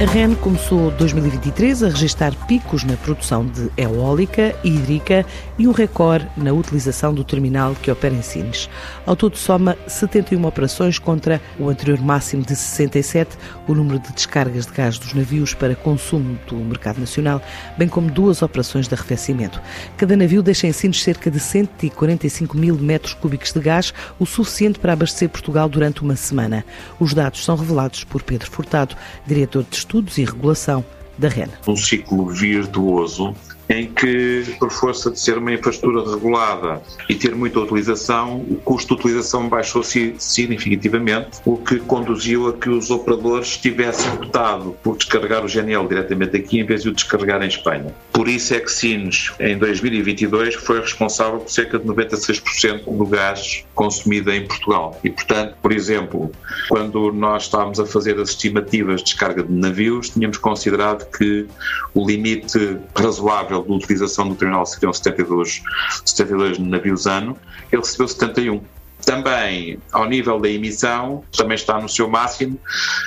A REN começou 2023 a registrar picos na produção de eólica hídrica e um recorde na utilização do terminal que opera em Sines. Ao todo soma 71 operações contra o anterior máximo de 67, o número de descargas de gás dos navios para consumo do mercado nacional, bem como duas operações de arrefecimento. Cada navio deixa em Sines cerca de 145 mil metros cúbicos de gás, o suficiente para abastecer Portugal durante uma semana. Os dados são revelados por Pedro Furtado, diretor de Estudos e Regulação da REN. Um ciclo virtuoso em que, por força de ser uma infraestrutura regulada e ter muita utilização, o custo de utilização baixou significativamente, o que conduziu a que os operadores tivessem optado por descarregar o GNL diretamente aqui em vez de o descarregar em Espanha. Por isso é que Sines, em 2022, foi responsável por cerca de 96% do gás consumido em Portugal. E, portanto, por exemplo, quando nós estávamos a fazer as estimativas de descarga de navios, tínhamos considerado que o limite razoável de utilização do terminal seriam 72, 72 navios ano, ele recebeu 71. Também, ao nível da emissão, também está no seu máximo,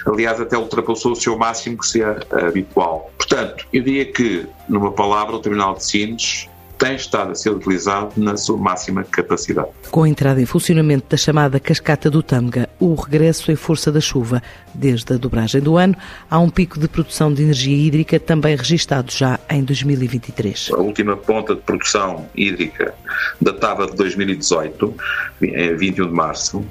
aliás, até ultrapassou o seu máximo que seria habitual. Portanto, eu diria que, numa palavra, o terminal de Sines tem estado a ser utilizado na sua máxima capacidade. Com a entrada em funcionamento da chamada Cascata do Tâmega, o regresso em força da chuva, desde a dobragem do ano, há um pico de produção de energia hídrica também registado já em 2023. A última ponta de produção hídrica datava de 2018, 21 de março,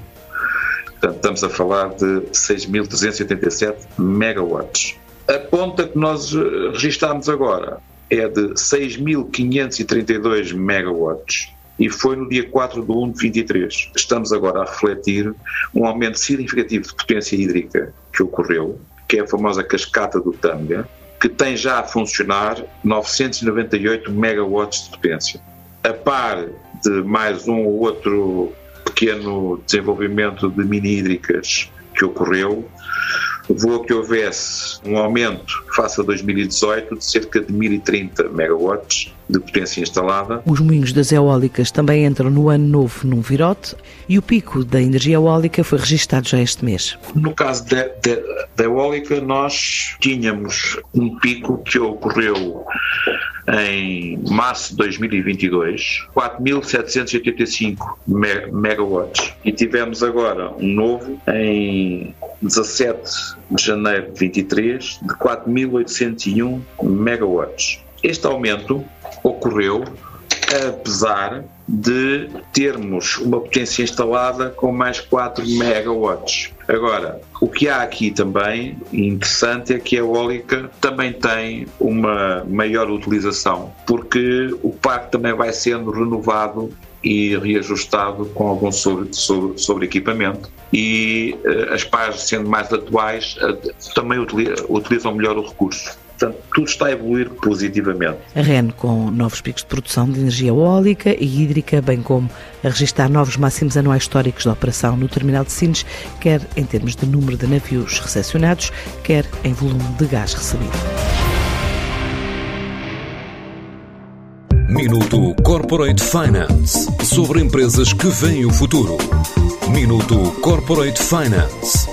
Portanto, estamos a falar de 6.387 megawatts. A ponta que nós registámos agora é de 6.532 megawatts e foi no dia 4 de 1 de 23. Estamos agora a refletir um aumento significativo de potência hídrica que ocorreu, que é a famosa cascata do Tanga, que tem já a funcionar 998 megawatts de potência. A par de mais um ou outro pequeno desenvolvimento de mini hídricas que ocorreu, levou a que houvesse um aumento face a 2018 de cerca de 1030 megawatts de potência instalada. Os moinhos das eólicas também entram no ano novo num virote e o pico da energia eólica foi registado já este mês. No caso da, da, da eólica, nós tínhamos um pico que ocorreu em março de 2022, 4.785 megawatts. E tivemos agora um novo em 17 de janeiro de 23 de 4.801 megawatts. Este aumento ocorreu apesar de termos uma potência instalada com mais 4 megawatts. Agora, o que há aqui também interessante é que a eólica também tem uma maior utilização, porque o parque também vai sendo renovado e reajustado com algum sobre, sobre, sobre equipamento e uh, as pás sendo mais atuais uh, também utilizam melhor o recurso. Portanto, tudo está a evoluir positivamente. A REN com novos picos de produção de energia eólica e hídrica, bem como a registrar novos máximos anuais históricos de operação no terminal de Sines, quer em termos de número de navios recepcionados, quer em volume de gás recebido. Minuto Corporate Finance sobre empresas que veem o futuro. Minuto Corporate Finance